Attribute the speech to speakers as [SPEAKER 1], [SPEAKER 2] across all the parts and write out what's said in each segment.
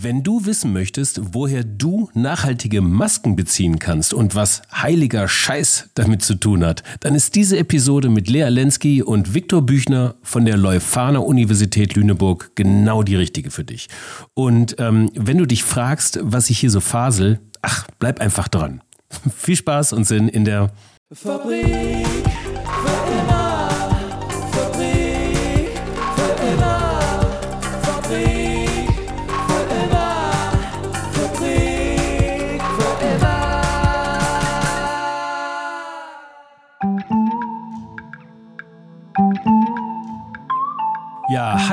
[SPEAKER 1] Wenn du wissen möchtest, woher du nachhaltige Masken beziehen kannst und was heiliger Scheiß damit zu tun hat, dann ist diese Episode mit Lea Lenski und Viktor Büchner von der Leuphana Universität Lüneburg genau die richtige für dich. Und ähm, wenn du dich fragst, was ich hier so fasel, ach, bleib einfach dran. Viel Spaß und Sinn in der Fabrik. Ja,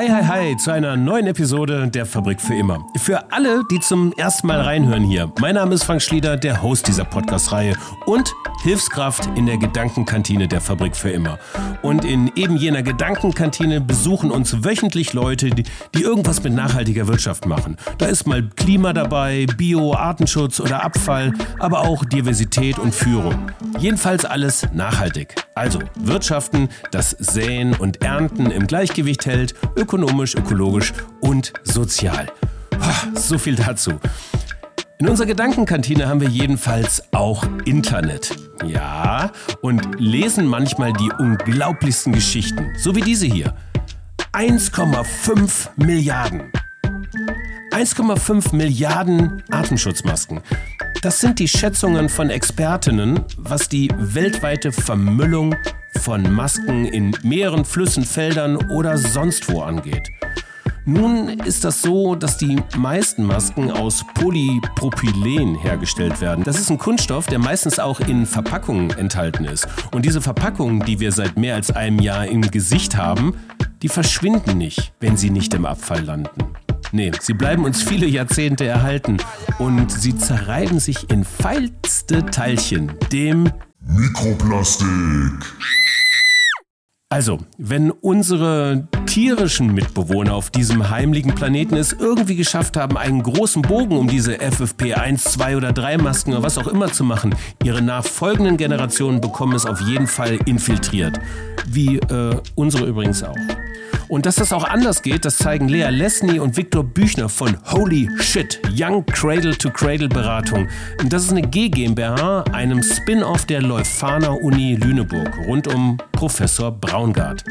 [SPEAKER 1] hi, hi, hi zu einer neuen Episode der Fabrik für immer. Für alle, die zum ersten Mal reinhören hier, mein Name ist Frank Schlieder, der Host dieser Podcast-Reihe und Hilfskraft in der Gedankenkantine der Fabrik für immer. Und in eben jener Gedankenkantine besuchen uns wöchentlich Leute, die, die irgendwas mit nachhaltiger Wirtschaft machen. Da ist mal Klima dabei, Bio, Artenschutz oder Abfall, aber auch Diversität und Führung. Jedenfalls alles nachhaltig. Also Wirtschaften, das Säen und Ernten im Gleichgewicht hält, ökonomisch, ökologisch und sozial. So viel dazu. In unserer Gedankenkantine haben wir jedenfalls auch Internet. Ja, und lesen manchmal die unglaublichsten Geschichten, so wie diese hier. 1,5 Milliarden. 1,5 Milliarden Atemschutzmasken. Das sind die Schätzungen von Expertinnen, was die weltweite Vermüllung von Masken in Meeren, Flüssen, Feldern oder sonst wo angeht. Nun ist das so, dass die meisten Masken aus Polypropylen hergestellt werden. Das ist ein Kunststoff, der meistens auch in Verpackungen enthalten ist. Und diese Verpackungen, die wir seit mehr als einem Jahr im Gesicht haben, die verschwinden nicht, wenn sie nicht im Abfall landen. Nee, sie bleiben uns viele Jahrzehnte erhalten und sie zerreiben sich in feilste Teilchen, dem Mikroplastik. Also, wenn unsere tierischen Mitbewohner auf diesem heimlichen Planeten es irgendwie geschafft haben, einen großen Bogen um diese FFP1, 2 oder 3 Masken oder was auch immer zu machen, ihre nachfolgenden Generationen bekommen es auf jeden Fall infiltriert. Wie äh, unsere übrigens auch. Und dass das auch anders geht, das zeigen Lea Lesny und Viktor Büchner von Holy Shit, Young Cradle to Cradle Beratung. Und das ist eine G GmbH, einem Spin-off der Leuphana Uni Lüneburg, rund um Professor Braungart.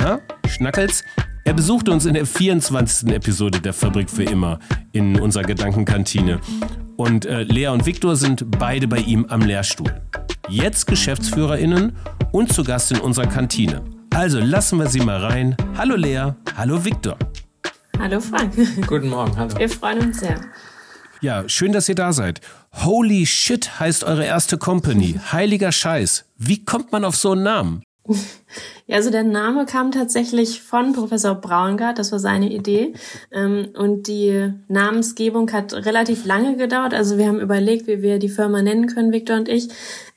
[SPEAKER 1] Ja? Schnackels? Er besuchte uns in der 24. Episode der Fabrik für immer in unserer Gedankenkantine. Und äh, Lea und Viktor sind beide bei ihm am Lehrstuhl. Jetzt GeschäftsführerInnen und zu Gast in unserer Kantine. Also lassen wir sie mal rein. Hallo Lea, hallo Viktor.
[SPEAKER 2] Hallo Frank.
[SPEAKER 3] Guten Morgen, hallo.
[SPEAKER 2] Wir freuen uns sehr.
[SPEAKER 1] Ja, schön, dass ihr da seid. Holy Shit heißt eure erste Company. Heiliger Scheiß. Wie kommt man auf so einen Namen?
[SPEAKER 2] Ja, also der Name kam tatsächlich von Professor Braungart, das war seine Idee. Ähm, und die Namensgebung hat relativ lange gedauert. Also wir haben überlegt, wie wir die Firma nennen können, Victor und ich.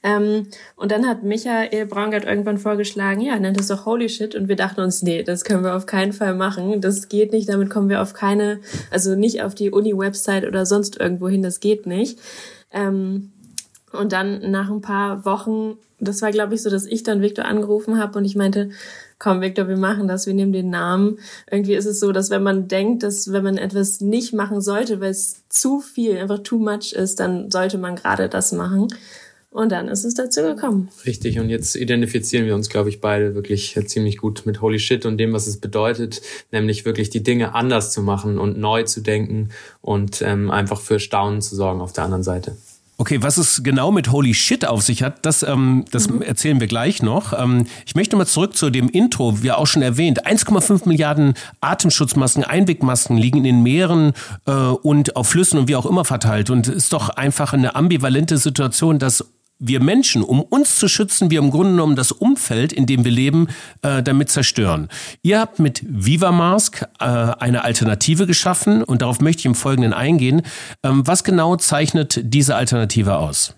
[SPEAKER 2] Ähm, und dann hat Michael Braungart irgendwann vorgeschlagen, ja, nennt es doch Holy Shit. Und wir dachten uns, nee, das können wir auf keinen Fall machen. Das geht nicht, damit kommen wir auf keine, also nicht auf die Uni-Website oder sonst irgendwo hin, das geht nicht. Ähm, und dann nach ein paar Wochen, das war glaube ich so, dass ich dann Victor angerufen habe und ich meinte, komm Victor, wir machen das, wir nehmen den Namen. Irgendwie ist es so, dass wenn man denkt, dass wenn man etwas nicht machen sollte, weil es zu viel, einfach too much ist, dann sollte man gerade das machen. Und dann ist es dazu gekommen.
[SPEAKER 3] Richtig, und jetzt identifizieren wir uns, glaube ich, beide wirklich ziemlich gut mit Holy Shit und dem, was es bedeutet, nämlich wirklich die Dinge anders zu machen und neu zu denken und ähm, einfach für Staunen zu sorgen auf der anderen Seite.
[SPEAKER 1] Okay, was es genau mit Holy Shit auf sich hat, das, ähm, das mhm. erzählen wir gleich noch. Ähm, ich möchte mal zurück zu dem Intro, wie auch schon erwähnt. 1,5 Milliarden Atemschutzmasken, Einwegmasken liegen in den Meeren äh, und auf Flüssen und wie auch immer verteilt. Und es ist doch einfach eine ambivalente Situation, dass wir Menschen, um uns zu schützen, wir im Grunde genommen das Umfeld, in dem wir leben, äh, damit zerstören. Ihr habt mit VivaMask äh, eine Alternative geschaffen und darauf möchte ich im Folgenden eingehen. Ähm, was genau zeichnet diese Alternative aus?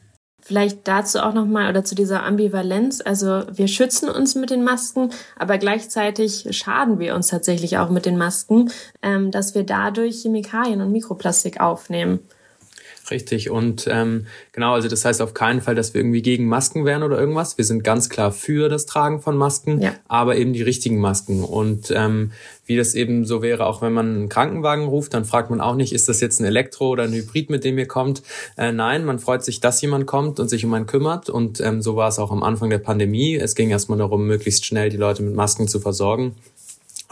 [SPEAKER 2] Vielleicht dazu auch nochmal oder zu dieser Ambivalenz. Also wir schützen uns mit den Masken, aber gleichzeitig schaden wir uns tatsächlich auch mit den Masken, ähm, dass wir dadurch Chemikalien und Mikroplastik aufnehmen.
[SPEAKER 3] Richtig. Und ähm, genau, also das heißt auf keinen Fall, dass wir irgendwie gegen Masken wären oder irgendwas. Wir sind ganz klar für das Tragen von Masken, ja. aber eben die richtigen Masken. Und ähm, wie das eben so wäre, auch wenn man einen Krankenwagen ruft, dann fragt man auch nicht, ist das jetzt ein Elektro oder ein Hybrid, mit dem ihr kommt. Äh, nein, man freut sich, dass jemand kommt und sich um einen kümmert. Und ähm, so war es auch am Anfang der Pandemie. Es ging erstmal darum, möglichst schnell die Leute mit Masken zu versorgen.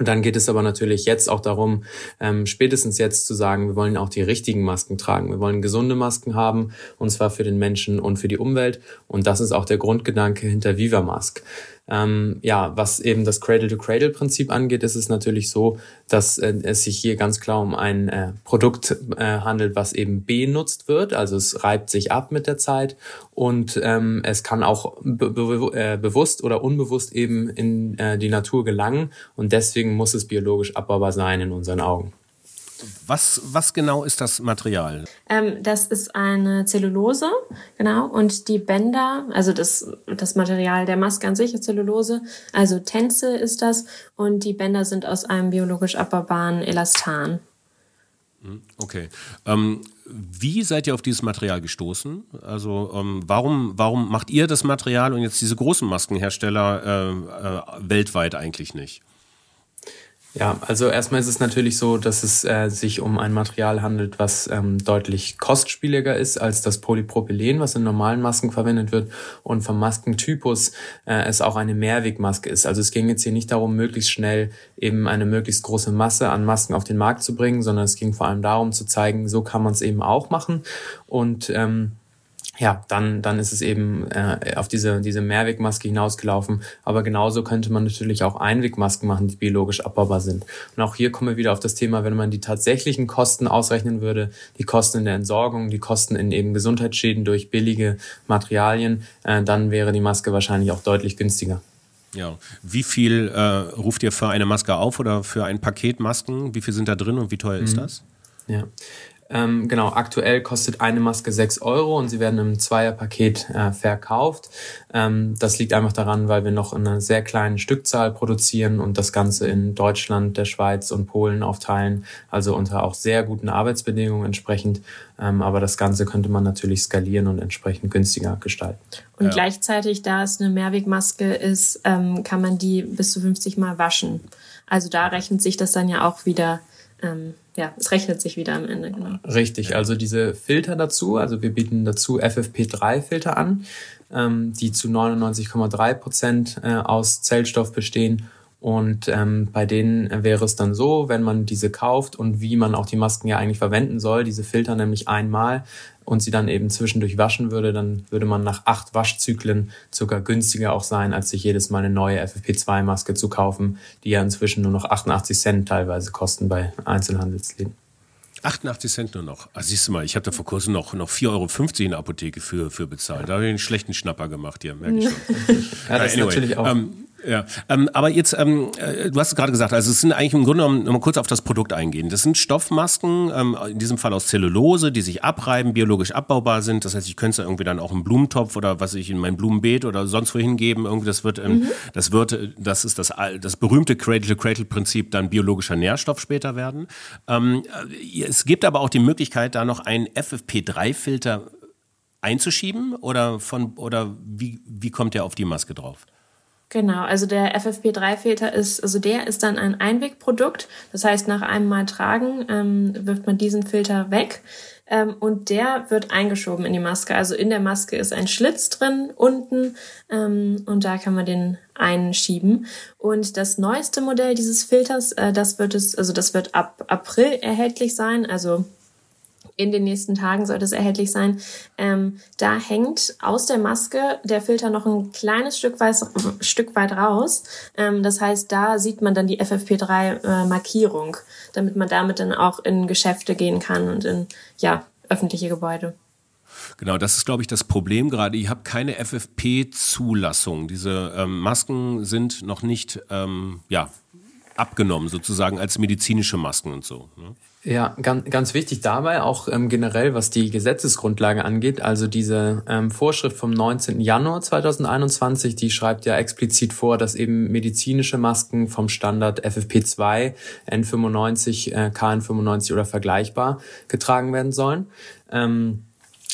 [SPEAKER 3] Und dann geht es aber natürlich jetzt auch darum, ähm, spätestens jetzt zu sagen, wir wollen auch die richtigen Masken tragen. Wir wollen gesunde Masken haben, und zwar für den Menschen und für die Umwelt. Und das ist auch der Grundgedanke hinter Viva Mask. Ähm, ja, was eben das Cradle-to-Cradle-Prinzip angeht, ist es natürlich so, dass äh, es sich hier ganz klar um ein äh, Produkt äh, handelt, was eben benutzt wird. Also es reibt sich ab mit der Zeit und ähm, es kann auch be be äh, bewusst oder unbewusst eben in äh, die Natur gelangen und deswegen muss es biologisch abbaubar sein in unseren Augen.
[SPEAKER 1] Was, was genau ist das Material?
[SPEAKER 2] Ähm, das ist eine Zellulose, genau. Und die Bänder, also das, das Material der Maske an sich ist Zellulose, also Tänze ist das. Und die Bänder sind aus einem biologisch abbaubaren Elastan.
[SPEAKER 1] Hm, okay. Ähm, wie seid ihr auf dieses Material gestoßen? Also ähm, warum, warum macht ihr das Material und jetzt diese großen Maskenhersteller äh, äh, weltweit eigentlich nicht?
[SPEAKER 3] Ja, also erstmal ist es natürlich so, dass es äh, sich um ein Material handelt, was ähm, deutlich kostspieliger ist als das Polypropylen, was in normalen Masken verwendet wird und vom Maskentypus äh, es auch eine Mehrwegmaske ist. Also es ging jetzt hier nicht darum, möglichst schnell eben eine möglichst große Masse an Masken auf den Markt zu bringen, sondern es ging vor allem darum zu zeigen, so kann man es eben auch machen und ähm, ja, dann, dann ist es eben äh, auf diese, diese Mehrwegmaske hinausgelaufen. Aber genauso könnte man natürlich auch Einwegmasken machen, die biologisch abbaubar sind. Und auch hier kommen wir wieder auf das Thema, wenn man die tatsächlichen Kosten ausrechnen würde, die Kosten in der Entsorgung, die Kosten in eben Gesundheitsschäden durch billige Materialien, äh, dann wäre die Maske wahrscheinlich auch deutlich günstiger.
[SPEAKER 1] Ja, wie viel äh, ruft ihr für eine Maske auf oder für ein Paket Masken? Wie viel sind da drin und wie teuer mhm. ist das?
[SPEAKER 3] Ja, ähm, genau, aktuell kostet eine Maske 6 Euro und sie werden im Zweierpaket äh, verkauft. Ähm, das liegt einfach daran, weil wir noch in einer sehr kleinen Stückzahl produzieren und das Ganze in Deutschland, der Schweiz und Polen aufteilen, also unter auch sehr guten Arbeitsbedingungen entsprechend. Ähm, aber das Ganze könnte man natürlich skalieren und entsprechend günstiger gestalten.
[SPEAKER 2] Und ja. gleichzeitig, da es eine Mehrwegmaske ist, ähm, kann man die bis zu 50 Mal waschen. Also da rechnet sich das dann ja auch wieder ähm, ja, es rechnet sich wieder am Ende, genau.
[SPEAKER 3] Richtig, also diese Filter dazu, also wir bieten dazu FFP3-Filter an, ähm, die zu 99,3 Prozent äh, aus Zellstoff bestehen und ähm, bei denen wäre es dann so, wenn man diese kauft und wie man auch die Masken ja eigentlich verwenden soll, diese Filter nämlich einmal und sie dann eben zwischendurch waschen würde, dann würde man nach acht Waschzyklen sogar günstiger auch sein, als sich jedes Mal eine neue FFP2-Maske zu kaufen, die ja inzwischen nur noch 88 Cent teilweise kosten bei Einzelhandelsläden.
[SPEAKER 1] 88 Cent nur noch. Also siehst du mal, ich habe da vor kurzem noch, noch 4,50 Euro in der Apotheke für, für bezahlt. Da habe ich einen schlechten Schnapper gemacht hier, merke ich schon.
[SPEAKER 3] ja, das anyway, ist natürlich auch. Ähm,
[SPEAKER 1] ja, ähm, aber jetzt, ähm, äh, du hast es gerade gesagt, also es sind eigentlich im Grunde genommen, mal kurz auf das Produkt eingehen. Das sind Stoffmasken, ähm, in diesem Fall aus Zellulose, die sich abreiben, biologisch abbaubar sind. Das heißt, ich könnte es ja irgendwie dann auch im Blumentopf oder was ich in mein Blumenbeet oder sonst wohin geben. Irgendwie das wird, ähm, mhm. das wird, das ist das, das berühmte Cradle-to-Cradle-Prinzip dann biologischer Nährstoff später werden. Ähm, äh, es gibt aber auch die Möglichkeit, da noch einen FFP3-Filter einzuschieben oder von oder wie, wie kommt der auf die Maske drauf?
[SPEAKER 2] Genau, also der FFP3-Filter ist, also der ist dann ein Einwegprodukt. Das heißt, nach einem Mal tragen ähm, wirft man diesen Filter weg ähm, und der wird eingeschoben in die Maske. Also in der Maske ist ein Schlitz drin unten ähm, und da kann man den einschieben. Und das neueste Modell dieses Filters, äh, das wird es, also das wird ab April erhältlich sein. Also in den nächsten Tagen sollte es erhältlich sein. Ähm, da hängt aus der Maske der Filter noch ein kleines Stück weit, Stück weit raus. Ähm, das heißt, da sieht man dann die FFP3-Markierung, äh, damit man damit dann auch in Geschäfte gehen kann und in ja, öffentliche Gebäude.
[SPEAKER 1] Genau, das ist, glaube ich, das Problem gerade. Ihr habt keine FFP-Zulassung. Diese ähm, Masken sind noch nicht ähm, ja, abgenommen, sozusagen als medizinische Masken und so. Ne?
[SPEAKER 3] Ja, ganz, ganz wichtig dabei auch ähm, generell, was die Gesetzesgrundlage angeht. Also diese ähm, Vorschrift vom 19. Januar 2021, die schreibt ja explizit vor, dass eben medizinische Masken vom Standard FFP2, N95, äh, KN95 oder vergleichbar getragen werden sollen. Ähm,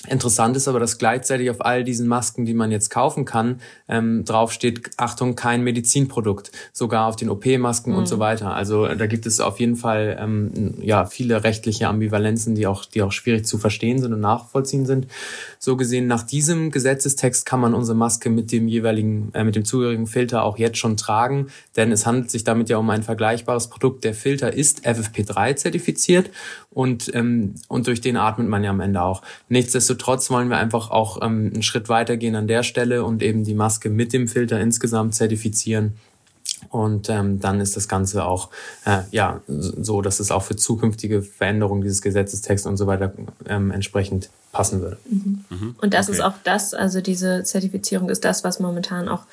[SPEAKER 3] Interessant ist aber, dass gleichzeitig auf all diesen Masken, die man jetzt kaufen kann, ähm, drauf steht, Achtung, kein Medizinprodukt, sogar auf den OP-Masken mhm. und so mhm. weiter. Also da gibt es auf jeden Fall ähm, ja viele rechtliche Ambivalenzen, die auch, die auch schwierig zu verstehen sind und nachvollziehen sind. So gesehen, nach diesem Gesetzestext kann man unsere Maske mit dem jeweiligen, äh, mit dem zugehörigen Filter auch jetzt schon tragen, denn es handelt sich damit ja um ein vergleichbares Produkt. Der Filter ist FFP3 zertifiziert und, ähm, und durch den atmet man ja am Ende auch. Nichtsdestotrotz wollen wir einfach auch ähm, einen Schritt weitergehen an der Stelle und eben die Maske mit dem Filter insgesamt zertifizieren. Und ähm, dann ist das Ganze auch äh, ja so, dass es auch für zukünftige Veränderungen dieses Gesetzestexts und so weiter ähm, entsprechend passen würde.
[SPEAKER 2] Mhm. Mhm. Und das okay. ist auch das, also diese Zertifizierung ist das, was momentan auch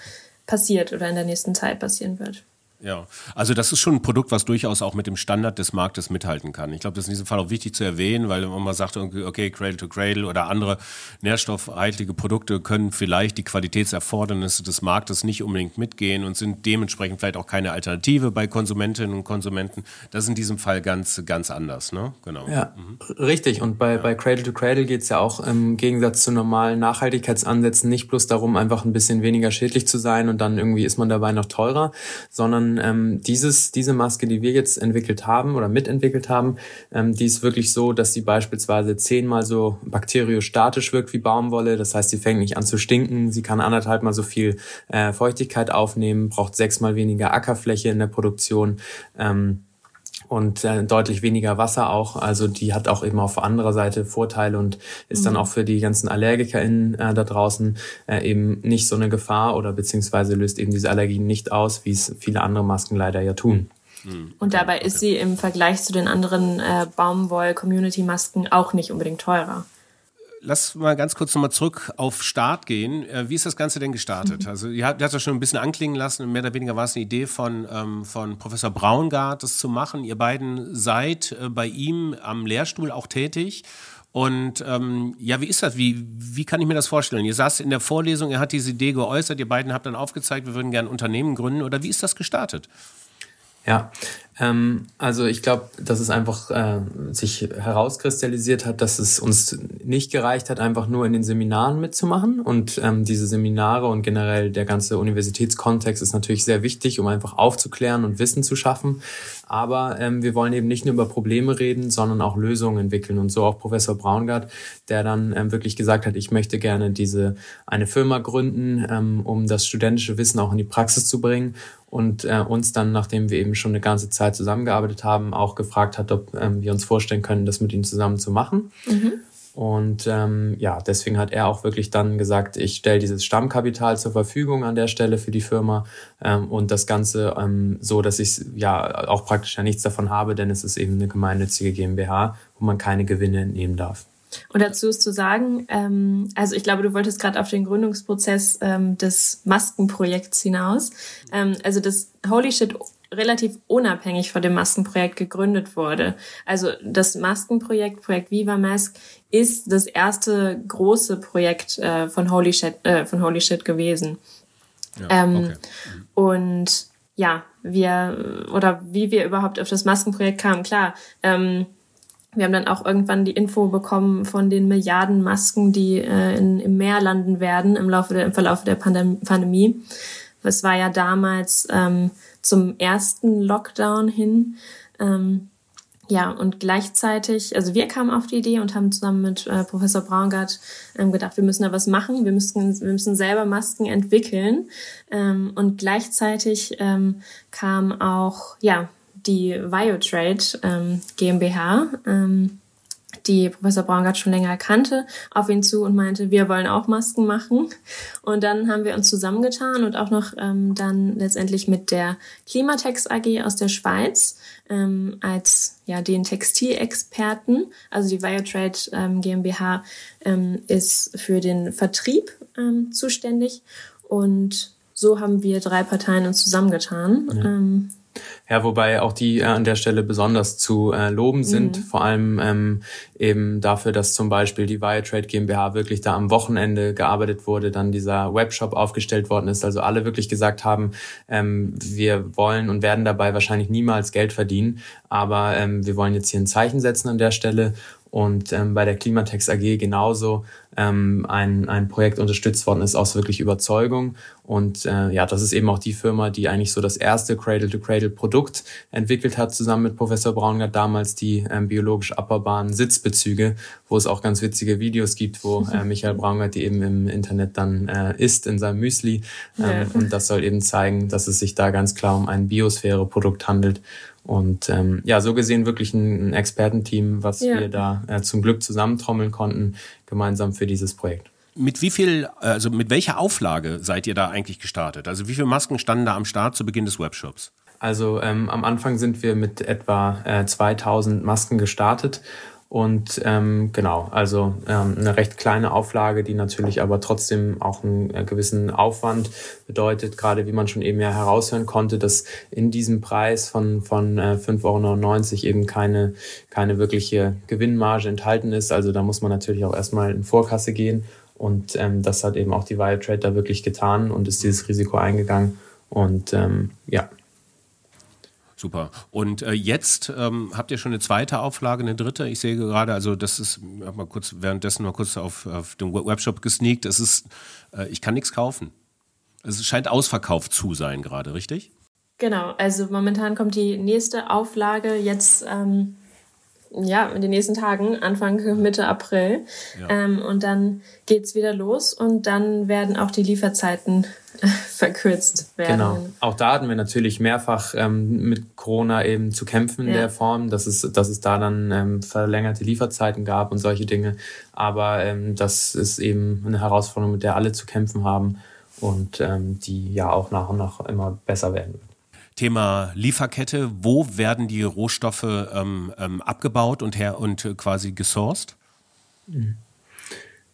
[SPEAKER 2] passiert oder in der nächsten Zeit passieren wird.
[SPEAKER 1] Ja, also das ist schon ein Produkt, was durchaus auch mit dem Standard des Marktes mithalten kann. Ich glaube, das ist in diesem Fall auch wichtig zu erwähnen, weil man sagt, okay, Cradle to Cradle oder andere nährstoffhaltige Produkte können vielleicht die Qualitätserfordernisse des Marktes nicht unbedingt mitgehen und sind dementsprechend vielleicht auch keine Alternative bei Konsumentinnen und Konsumenten. Das ist in diesem Fall ganz, ganz anders, ne?
[SPEAKER 3] Genau. Ja, mhm. richtig. Und bei, ja. bei Cradle to Cradle geht es ja auch im Gegensatz zu normalen Nachhaltigkeitsansätzen nicht bloß darum, einfach ein bisschen weniger schädlich zu sein und dann irgendwie ist man dabei noch teurer, sondern ähm, dieses, diese Maske, die wir jetzt entwickelt haben oder mitentwickelt haben, ähm, die ist wirklich so, dass sie beispielsweise zehnmal so bakteriostatisch wirkt wie Baumwolle. Das heißt, sie fängt nicht an zu stinken, sie kann anderthalb so viel äh, Feuchtigkeit aufnehmen, braucht sechsmal weniger Ackerfläche in der Produktion. Ähm, und äh, deutlich weniger Wasser auch. Also die hat auch eben auf anderer Seite Vorteile und ist mhm. dann auch für die ganzen AllergikerInnen äh, da draußen äh, eben nicht so eine Gefahr oder beziehungsweise löst eben diese Allergien nicht aus, wie es viele andere Masken leider ja tun.
[SPEAKER 2] Mhm. Und dabei ist sie im Vergleich zu den anderen äh, Baumwoll-Community-Masken auch nicht unbedingt teurer
[SPEAKER 1] lass mal ganz kurz nochmal zurück auf Start gehen. Äh, wie ist das Ganze denn gestartet? Mhm. Also, ihr habt das schon ein bisschen anklingen lassen. Mehr oder weniger war es eine Idee von, ähm, von Professor Braungart, das zu machen. Ihr beiden seid äh, bei ihm am Lehrstuhl auch tätig. Und ähm, ja, wie ist das? Wie, wie kann ich mir das vorstellen? Ihr saßt in der Vorlesung, er hat diese Idee geäußert, ihr beiden habt dann aufgezeigt, wir würden gerne Unternehmen gründen. Oder wie ist das gestartet?
[SPEAKER 3] Ja, ähm, also ich glaube, dass es einfach äh, sich herauskristallisiert hat, dass es uns nicht gereicht hat, einfach nur in den Seminaren mitzumachen. Und ähm, diese Seminare und generell der ganze Universitätskontext ist natürlich sehr wichtig, um einfach aufzuklären und Wissen zu schaffen. Aber ähm, wir wollen eben nicht nur über Probleme reden, sondern auch Lösungen entwickeln. Und so auch Professor Braungart, der dann ähm, wirklich gesagt hat, ich möchte gerne diese eine Firma gründen, ähm, um das studentische Wissen auch in die Praxis zu bringen und äh, uns dann, nachdem wir eben schon eine ganze Zeit zusammengearbeitet haben, auch gefragt hat, ob ähm, wir uns vorstellen können, das mit ihm zusammen zu machen. Mhm. Und ähm, ja, deswegen hat er auch wirklich dann gesagt, ich stelle dieses Stammkapital zur Verfügung an der Stelle für die Firma ähm, und das Ganze ähm, so, dass ich ja auch praktisch ja nichts davon habe, denn es ist eben eine gemeinnützige GmbH, wo man keine Gewinne entnehmen darf.
[SPEAKER 2] Und dazu ist zu sagen, ähm, also ich glaube, du wolltest gerade auf den Gründungsprozess ähm, des Maskenprojekts hinaus. Ähm, also das Holy Shit relativ unabhängig von dem Maskenprojekt gegründet wurde. Also das Maskenprojekt, Projekt Viva Mask, ist das erste große Projekt äh, von Holy Shit, äh, von Holy Shit gewesen. Ja, ähm, okay. Und ja, wir oder wie wir überhaupt auf das Maskenprojekt kamen, klar. Ähm, wir haben dann auch irgendwann die Info bekommen von den Milliarden Masken, die äh, in, im Meer landen werden im Laufe der, im Verlauf der Pandem Pandemie. Es war ja damals ähm, zum ersten Lockdown hin. Ähm, ja, und gleichzeitig, also wir kamen auf die Idee und haben zusammen mit äh, Professor Braungart ähm, gedacht, wir müssen da was machen, wir müssen, wir müssen selber Masken entwickeln. Ähm, und gleichzeitig ähm, kam auch, ja, die Biotrade ähm, GmbH, ähm, die Professor Braungart schon länger kannte, auf ihn zu und meinte, wir wollen auch Masken machen. Und dann haben wir uns zusammengetan und auch noch ähm, dann letztendlich mit der Klimatex AG aus der Schweiz ähm, als ja den Textilexperten. Also die Biotrade ähm, GmbH ähm, ist für den Vertrieb ähm, zuständig und so haben wir drei Parteien uns zusammengetan. Ja. Ähm,
[SPEAKER 3] ja, wobei auch die äh, an der Stelle besonders zu äh, loben sind, mhm. vor allem ähm, eben dafür, dass zum Beispiel die Viatrade GmbH wirklich da am Wochenende gearbeitet wurde, dann dieser Webshop aufgestellt worden ist, also alle wirklich gesagt haben, ähm, wir wollen und werden dabei wahrscheinlich niemals Geld verdienen, aber ähm, wir wollen jetzt hier ein Zeichen setzen an der Stelle und ähm, bei der Klimatex AG genauso ähm, ein, ein Projekt unterstützt worden ist aus wirklich Überzeugung. Und äh, ja, das ist eben auch die Firma, die eigentlich so das erste Cradle-to-Cradle-Produkt entwickelt hat, zusammen mit Professor Braungart damals die ähm, biologisch abbaubaren Sitzbezüge, wo es auch ganz witzige Videos gibt, wo äh, Michael Braungart die eben im Internet dann äh, isst in seinem Müsli. Ähm, ja. Und das soll eben zeigen, dass es sich da ganz klar um ein Biosphäre-Produkt handelt. Und ähm, ja, so gesehen wirklich ein, ein Expertenteam, was ja. wir da äh, zum Glück zusammentrommeln konnten, gemeinsam für dieses Projekt.
[SPEAKER 1] Mit wie viel, also mit welcher Auflage seid ihr da eigentlich gestartet? Also wie viele Masken standen da am Start zu Beginn des Webshops?
[SPEAKER 3] Also ähm, am Anfang sind wir mit etwa äh, 2000 Masken gestartet und ähm, genau, also ähm, eine recht kleine Auflage, die natürlich aber trotzdem auch einen äh, gewissen Aufwand bedeutet, gerade wie man schon eben ja heraushören konnte, dass in diesem Preis von, von äh, 5,99 Euro eben keine, keine wirkliche Gewinnmarge enthalten ist. Also da muss man natürlich auch erstmal in Vorkasse gehen. Und ähm, das hat eben auch die Wiretrade da wirklich getan und ist dieses Risiko eingegangen. Und ähm, ja,
[SPEAKER 1] Super. Und äh, jetzt ähm, habt ihr schon eine zweite Auflage, eine dritte. Ich sehe gerade, also das ist, ich habe mal kurz währenddessen mal kurz auf, auf den Webshop gesneakt. Es ist, äh, ich kann nichts kaufen. Es scheint ausverkauft zu sein gerade, richtig?
[SPEAKER 2] Genau. Also momentan kommt die nächste Auflage jetzt. Ähm ja, in den nächsten Tagen, Anfang Mitte April. Ja. Ähm, und dann geht's wieder los und dann werden auch die Lieferzeiten verkürzt werden. Genau.
[SPEAKER 3] Auch da hatten wir natürlich mehrfach ähm, mit Corona eben zu kämpfen in ja. der Form, dass es, dass es da dann ähm, verlängerte Lieferzeiten gab und solche Dinge. Aber ähm, das ist eben eine Herausforderung, mit der alle zu kämpfen haben und ähm, die ja auch nach und nach immer besser werden wird.
[SPEAKER 1] Thema Lieferkette. Wo werden die Rohstoffe ähm, ähm, abgebaut und, her und äh, quasi gesourced?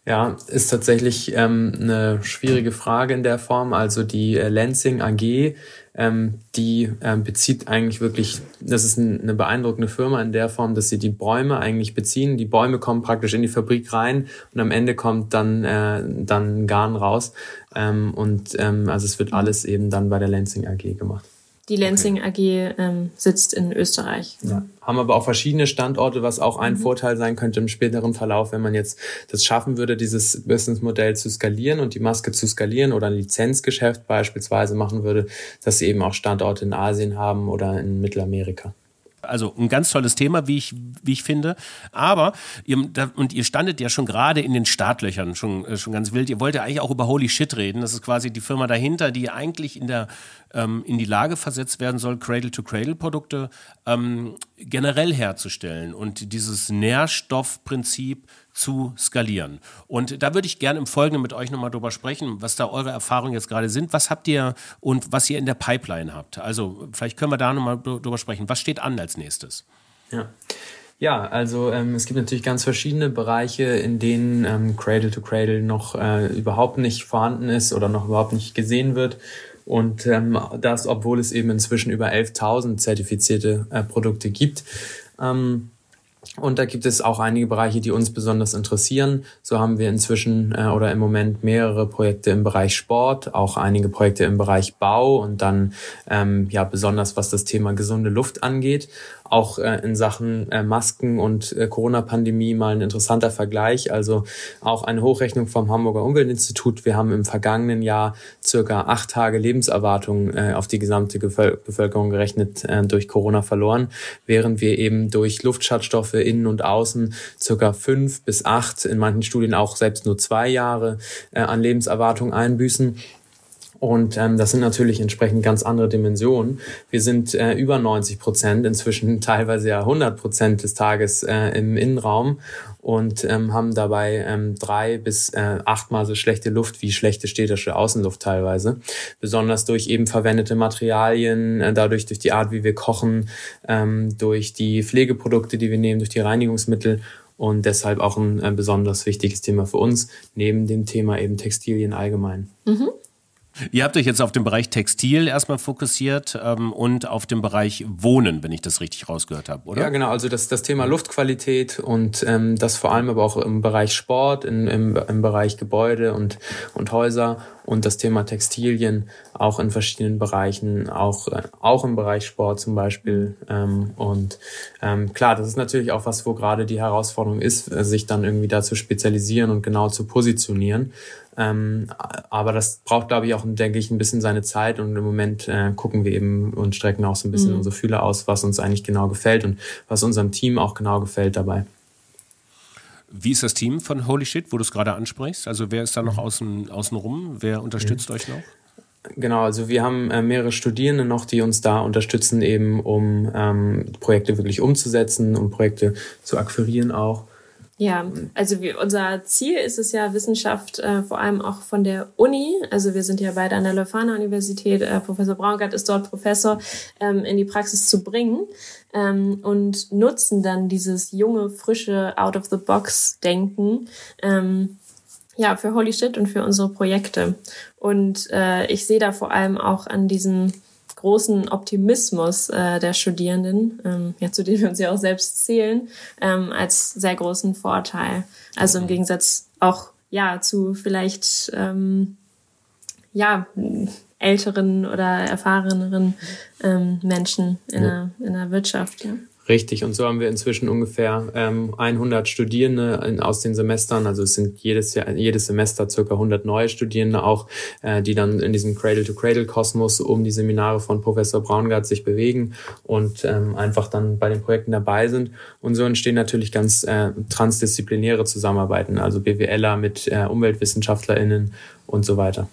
[SPEAKER 3] Ja, ist tatsächlich ähm, eine schwierige Frage in der Form. Also die äh, Lansing AG, ähm, die ähm, bezieht eigentlich wirklich, das ist ein, eine beeindruckende Firma in der Form, dass sie die Bäume eigentlich beziehen. Die Bäume kommen praktisch in die Fabrik rein und am Ende kommt dann, äh, dann Garn raus. Ähm, und ähm, also es wird alles eben dann bei der Lansing AG gemacht.
[SPEAKER 2] Die Lansing okay. AG ähm, sitzt in Österreich.
[SPEAKER 3] Ja. Haben aber auch verschiedene Standorte, was auch ein mhm. Vorteil sein könnte im späteren Verlauf, wenn man jetzt das schaffen würde, dieses Businessmodell zu skalieren und die Maske zu skalieren oder ein Lizenzgeschäft beispielsweise machen würde, dass sie eben auch Standorte in Asien haben oder in Mittelamerika.
[SPEAKER 1] Also ein ganz tolles Thema, wie ich, wie ich finde. Aber, ihr, da, und ihr standet ja schon gerade in den Startlöchern, schon, äh, schon ganz wild. Ihr wollt ja eigentlich auch über Holy Shit reden. Das ist quasi die Firma dahinter, die eigentlich in, der, ähm, in die Lage versetzt werden soll, Cradle-to-Cradle-Produkte ähm, generell herzustellen und dieses Nährstoffprinzip zu skalieren. Und da würde ich gerne im Folgenden mit euch nochmal drüber sprechen, was da eure Erfahrungen jetzt gerade sind. Was habt ihr und was ihr in der Pipeline habt? Also vielleicht können wir da nochmal drüber sprechen. Was steht an als nächstes?
[SPEAKER 3] Ja. Ja, also ähm, es gibt natürlich ganz verschiedene Bereiche, in denen ähm, Cradle to Cradle noch äh, überhaupt nicht vorhanden ist oder noch überhaupt nicht gesehen wird. Und ähm, das, obwohl es eben inzwischen über 11.000 zertifizierte äh, Produkte gibt. Ähm, und da gibt es auch einige Bereiche, die uns besonders interessieren. So haben wir inzwischen äh, oder im Moment mehrere Projekte im Bereich Sport, auch einige Projekte im Bereich Bau und dann ähm, ja besonders was das Thema gesunde Luft angeht auch äh, in Sachen äh, Masken und äh, Corona-Pandemie mal ein interessanter Vergleich. Also auch eine Hochrechnung vom Hamburger Umweltinstitut. Wir haben im vergangenen Jahr circa acht Tage Lebenserwartung äh, auf die gesamte Gevöl Bevölkerung gerechnet äh, durch Corona verloren, während wir eben durch Luftschadstoffe innen und außen circa fünf bis acht, in manchen Studien auch selbst nur zwei Jahre äh, an Lebenserwartung einbüßen. Und ähm, das sind natürlich entsprechend ganz andere Dimensionen. Wir sind äh, über 90 Prozent, inzwischen teilweise ja 100 Prozent des Tages äh, im Innenraum und ähm, haben dabei ähm, drei bis äh, achtmal so schlechte Luft wie schlechte städtische Außenluft teilweise. Besonders durch eben verwendete Materialien, äh, dadurch durch die Art, wie wir kochen, ähm, durch die Pflegeprodukte, die wir nehmen, durch die Reinigungsmittel und deshalb auch ein äh, besonders wichtiges Thema für uns, neben dem Thema eben Textilien allgemein. Mhm.
[SPEAKER 1] Ihr habt euch jetzt auf den Bereich Textil erstmal fokussiert ähm, und auf den Bereich Wohnen, wenn ich das richtig rausgehört habe, oder?
[SPEAKER 3] Ja, genau. Also das, das Thema Luftqualität und ähm, das vor allem aber auch im Bereich Sport, in, im, im Bereich Gebäude und, und Häuser und das Thema Textilien auch in verschiedenen Bereichen, auch, äh, auch im Bereich Sport zum Beispiel. Ähm, und ähm, klar, das ist natürlich auch was, wo gerade die Herausforderung ist, sich dann irgendwie da zu spezialisieren und genau zu positionieren. Ähm, aber das braucht, glaube ich, auch, denke ich, ein bisschen seine Zeit und im Moment äh, gucken wir eben und strecken auch so ein bisschen mhm. unsere Fühler aus, was uns eigentlich genau gefällt und was unserem Team auch genau gefällt dabei.
[SPEAKER 1] Wie ist das Team von Holy Shit, wo du es gerade ansprichst? Also wer ist da noch außen, außen rum? Wer unterstützt mhm. euch noch?
[SPEAKER 3] Genau, also wir haben äh, mehrere Studierende noch, die uns da unterstützen, eben um ähm, Projekte wirklich umzusetzen, um Projekte zu akquirieren auch.
[SPEAKER 2] Ja, also wir, unser Ziel ist es ja, Wissenschaft äh, vor allem auch von der Uni, also wir sind ja beide an der Leuphana Universität, äh, Professor Braungart ist dort Professor, ähm, in die Praxis zu bringen ähm, und nutzen dann dieses junge, frische Out-of-the-Box-Denken ähm, ja, für Holy Shit und für unsere Projekte. Und äh, ich sehe da vor allem auch an diesem großen Optimismus äh, der Studierenden, ähm, ja, zu denen wir uns ja auch selbst zählen, ähm, als sehr großen Vorteil. Also im Gegensatz auch ja zu vielleicht ähm, ja älteren oder erfahreneren ähm, Menschen in, ja. der, in der Wirtschaft. Ja.
[SPEAKER 3] Richtig, und so haben wir inzwischen ungefähr ähm, 100 Studierende in, aus den Semestern. Also es sind jedes Jahr, jedes Semester circa 100 neue Studierende auch, äh, die dann in diesem Cradle-to-Cradle-Kosmos um die Seminare von Professor Braungart sich bewegen und ähm, einfach dann bei den Projekten dabei sind. Und so entstehen natürlich ganz äh, transdisziplinäre Zusammenarbeiten, also BWLer mit äh, UmweltwissenschaftlerInnen und so weiter.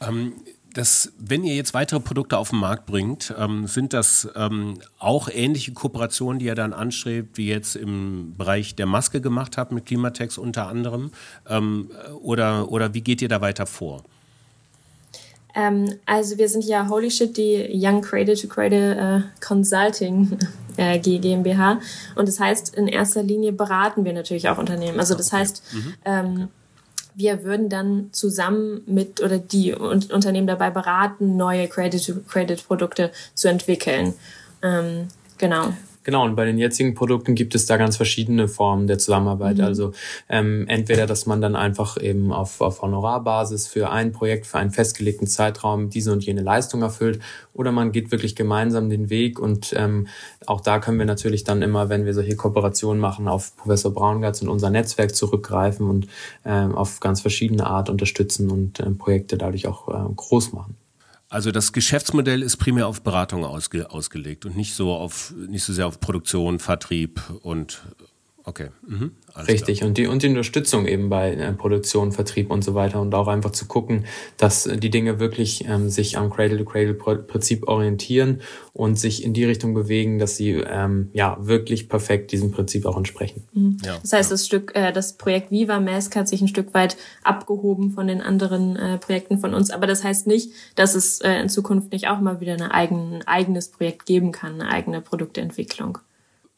[SPEAKER 1] Ähm, das, wenn ihr jetzt weitere Produkte auf den Markt bringt, ähm, sind das ähm, auch ähnliche Kooperationen, die ihr dann anstrebt, wie jetzt im Bereich der Maske gemacht habt mit Klimatex unter anderem? Ähm, oder, oder wie geht ihr da weiter vor?
[SPEAKER 2] Ähm, also wir sind ja Holy Shit, die Young Cradle to Cradle äh, Consulting äh, GmbH. Und das heißt, in erster Linie beraten wir natürlich auch Unternehmen. Also das heißt, mhm. ähm, wir würden dann zusammen mit oder die Unternehmen dabei beraten, neue Credit-to-Credit-Produkte zu entwickeln. Ähm, genau.
[SPEAKER 3] Genau, und bei den jetzigen Produkten gibt es da ganz verschiedene Formen der Zusammenarbeit. Mhm. Also ähm, entweder, dass man dann einfach eben auf, auf Honorarbasis für ein Projekt, für einen festgelegten Zeitraum diese und jene Leistung erfüllt, oder man geht wirklich gemeinsam den Weg. Und ähm, auch da können wir natürlich dann immer, wenn wir solche Kooperationen machen, auf Professor Braungatz und unser Netzwerk zurückgreifen und ähm, auf ganz verschiedene Art unterstützen und ähm, Projekte dadurch auch äh, groß machen.
[SPEAKER 1] Also das Geschäftsmodell ist primär auf Beratung ausge, ausgelegt und nicht so auf nicht so sehr auf Produktion, Vertrieb und okay.
[SPEAKER 3] Mhm. Richtig, klar. und die, und die Unterstützung eben bei äh, Produktion, Vertrieb und so weiter und auch einfach zu gucken, dass die Dinge wirklich ähm, sich am Cradle-to-Cradle-Prinzip orientieren und sich in die Richtung bewegen, dass sie ähm, ja wirklich perfekt diesem Prinzip auch entsprechen.
[SPEAKER 2] Mhm. Ja, das heißt, ja. das Stück, äh, das Projekt Viva Mask hat sich ein Stück weit abgehoben von den anderen äh, Projekten von uns, aber das heißt nicht, dass es äh, in Zukunft nicht auch mal wieder eine eigen, ein eigenes Projekt geben kann, eine eigene Produktentwicklung.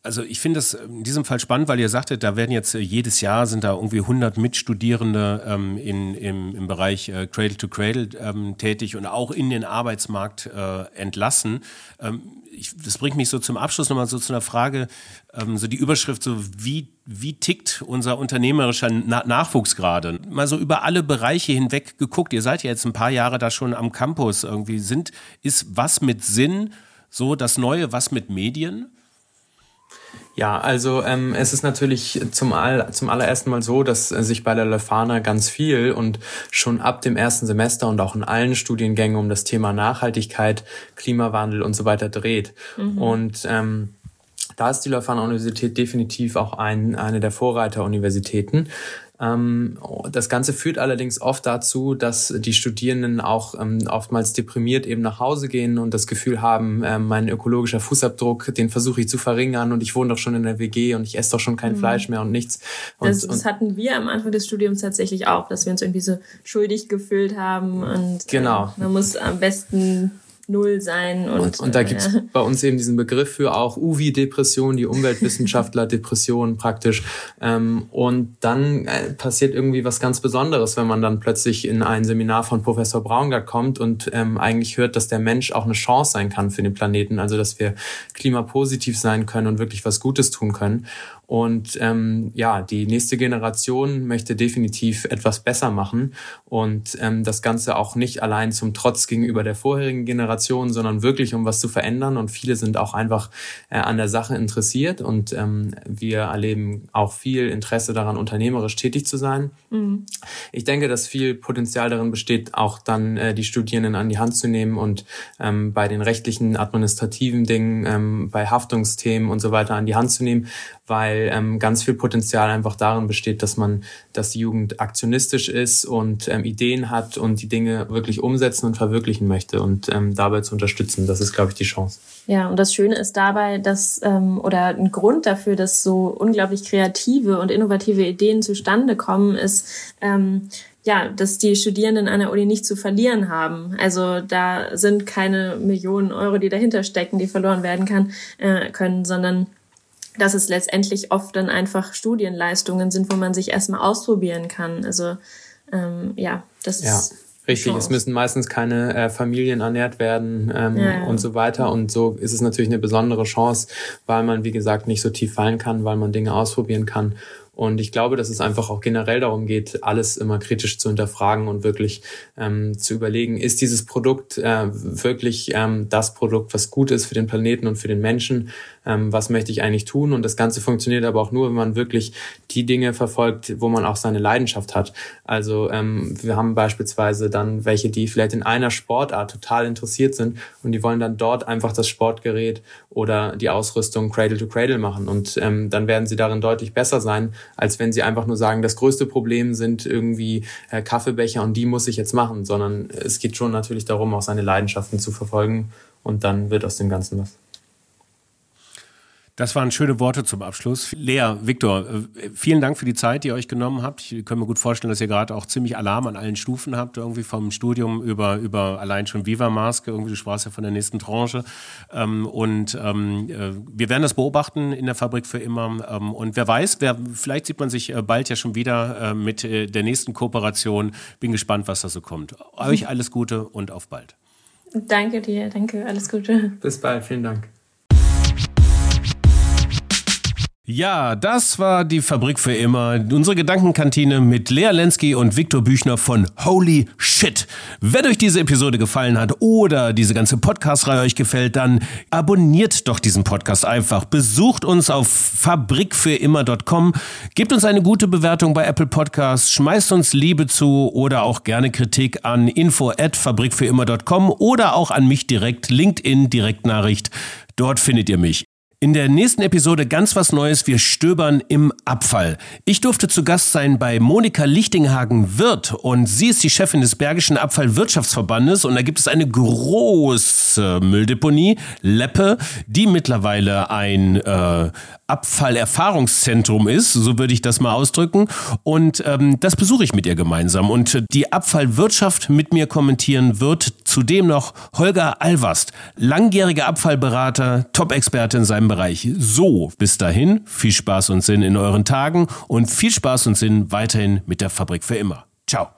[SPEAKER 1] Also ich finde das in diesem Fall spannend, weil ihr sagtet, da werden jetzt äh, jedes Jahr sind da irgendwie 100 Mitstudierende ähm, in, im, im Bereich äh, Cradle to Cradle ähm, tätig und auch in den Arbeitsmarkt äh, entlassen. Ähm, ich, das bringt mich so zum Abschluss nochmal so zu einer Frage, ähm, so die Überschrift so, wie, wie tickt unser unternehmerischer Na Nachwuchs gerade? Mal so über alle Bereiche hinweg geguckt. Ihr seid ja jetzt ein paar Jahre da schon am Campus irgendwie. Sind, ist was mit Sinn so das Neue, was mit Medien?
[SPEAKER 3] Ja, also ähm, es ist natürlich zum, all, zum allerersten Mal so, dass äh, sich bei der Lefana ganz viel und schon ab dem ersten Semester und auch in allen Studiengängen um das Thema Nachhaltigkeit, Klimawandel und so weiter dreht. Mhm. Und ähm, da ist die Leuphana Universität definitiv auch ein, eine der Vorreiteruniversitäten. Ähm, das Ganze führt allerdings oft dazu, dass die Studierenden auch ähm, oftmals deprimiert eben nach Hause gehen und das Gefühl haben, ähm, mein ökologischer Fußabdruck, den versuche ich zu verringern und ich wohne doch schon in der WG und ich esse doch schon kein mhm. Fleisch mehr und nichts. Und,
[SPEAKER 2] das, das, hatten wir am Anfang des Studiums tatsächlich auch, dass wir uns irgendwie so schuldig gefühlt haben und
[SPEAKER 3] genau.
[SPEAKER 2] Äh, man muss am besten Null sein. Und,
[SPEAKER 3] und, und da gibt's ja. bei uns eben diesen Begriff für auch UVI-Depression, die Umweltwissenschaftler-Depression praktisch. Ähm, und dann äh, passiert irgendwie was ganz Besonderes, wenn man dann plötzlich in ein Seminar von Professor Braungart kommt und ähm, eigentlich hört, dass der Mensch auch eine Chance sein kann für den Planeten, also dass wir klimapositiv sein können und wirklich was Gutes tun können. Und ähm, ja, die nächste Generation möchte definitiv etwas besser machen und ähm, das Ganze auch nicht allein zum Trotz gegenüber der vorherigen Generation, sondern wirklich um was zu verändern. Und viele sind auch einfach äh, an der Sache interessiert und ähm, wir erleben auch viel Interesse daran, unternehmerisch tätig zu sein. Mhm. Ich denke, dass viel Potenzial darin besteht, auch dann äh, die Studierenden an die Hand zu nehmen und ähm, bei den rechtlichen, administrativen Dingen, ähm, bei Haftungsthemen und so weiter an die Hand zu nehmen, weil ähm, ganz viel Potenzial einfach darin besteht, dass man, dass die Jugend aktionistisch ist und ähm, Ideen hat und die Dinge wirklich umsetzen und verwirklichen möchte und ähm, dabei zu unterstützen. Das ist, glaube ich, die Chance.
[SPEAKER 2] Ja, und das Schöne ist dabei, dass ähm, oder ein Grund dafür, dass so unglaublich kreative und innovative Ideen zustande kommen, ist ähm, ja, dass die Studierenden an der Uni nicht zu verlieren haben. Also da sind keine Millionen Euro, die dahinter stecken, die verloren werden kann, äh, können, sondern dass es letztendlich oft dann einfach Studienleistungen sind, wo man sich erstmal ausprobieren kann. Also ähm, ja, das
[SPEAKER 3] ja. ist. Richtig, Chance. es müssen meistens keine äh, Familien ernährt werden ähm, ja, ja. und so weiter. Und so ist es natürlich eine besondere Chance, weil man, wie gesagt, nicht so tief fallen kann, weil man Dinge ausprobieren kann und ich glaube, dass es einfach auch generell darum geht, alles immer kritisch zu hinterfragen und wirklich ähm, zu überlegen, ist dieses Produkt äh, wirklich ähm, das Produkt, was gut ist für den Planeten und für den Menschen? Ähm, was möchte ich eigentlich tun? Und das Ganze funktioniert aber auch nur, wenn man wirklich die Dinge verfolgt, wo man auch seine Leidenschaft hat. Also ähm, wir haben beispielsweise dann welche, die vielleicht in einer Sportart total interessiert sind und die wollen dann dort einfach das Sportgerät oder die Ausrüstung Cradle to Cradle machen. Und ähm, dann werden sie darin deutlich besser sein, als wenn sie einfach nur sagen, das größte Problem sind irgendwie äh, Kaffeebecher und die muss ich jetzt machen, sondern es geht schon natürlich darum, auch seine Leidenschaften zu verfolgen und dann wird aus dem Ganzen was.
[SPEAKER 1] Das waren schöne Worte zum Abschluss. Lea, Viktor, äh, vielen Dank für die Zeit, die ihr euch genommen habt. Ich kann mir gut vorstellen, dass ihr gerade auch ziemlich Alarm an allen Stufen habt, irgendwie vom Studium über, über allein schon Viva Maske, irgendwie du sprachst ja von der nächsten Tranche. Ähm, und ähm, äh, wir werden das beobachten in der Fabrik für immer. Ähm, und wer weiß, wer, vielleicht sieht man sich äh, bald ja schon wieder mit der nächsten Kooperation. Bin gespannt, was da so kommt. Euch alles Gute und auf bald.
[SPEAKER 2] Danke dir, danke, alles Gute.
[SPEAKER 3] Bis bald, vielen Dank.
[SPEAKER 1] Ja, das war die Fabrik für immer. Unsere Gedankenkantine mit Lea Lenski und Viktor Büchner von Holy Shit. Wenn euch diese Episode gefallen hat oder diese ganze Podcast-Reihe euch gefällt, dann abonniert doch diesen Podcast einfach. Besucht uns auf fabrikfürimmer.com, gebt uns eine gute Bewertung bei Apple Podcasts, schmeißt uns Liebe zu oder auch gerne Kritik an info at fabrikfürimmer.com oder auch an mich direkt, LinkedIn Direktnachricht. Dort findet ihr mich. In der nächsten Episode ganz was Neues. Wir stöbern im Abfall. Ich durfte zu Gast sein bei Monika Lichtinghagen-Wirth und sie ist die Chefin des Bergischen Abfallwirtschaftsverbandes und da gibt es eine große Mülldeponie, Leppe, die mittlerweile ein äh, Abfallerfahrungszentrum ist, so würde ich das mal ausdrücken. Und ähm, das besuche ich mit ihr gemeinsam. Und die Abfallwirtschaft mit mir kommentieren wird zudem noch Holger Alvast, langjähriger Abfallberater, Top-Experte in seinem Bereich. So, bis dahin, viel Spaß und Sinn in euren Tagen und viel Spaß und Sinn weiterhin mit der Fabrik für immer. Ciao.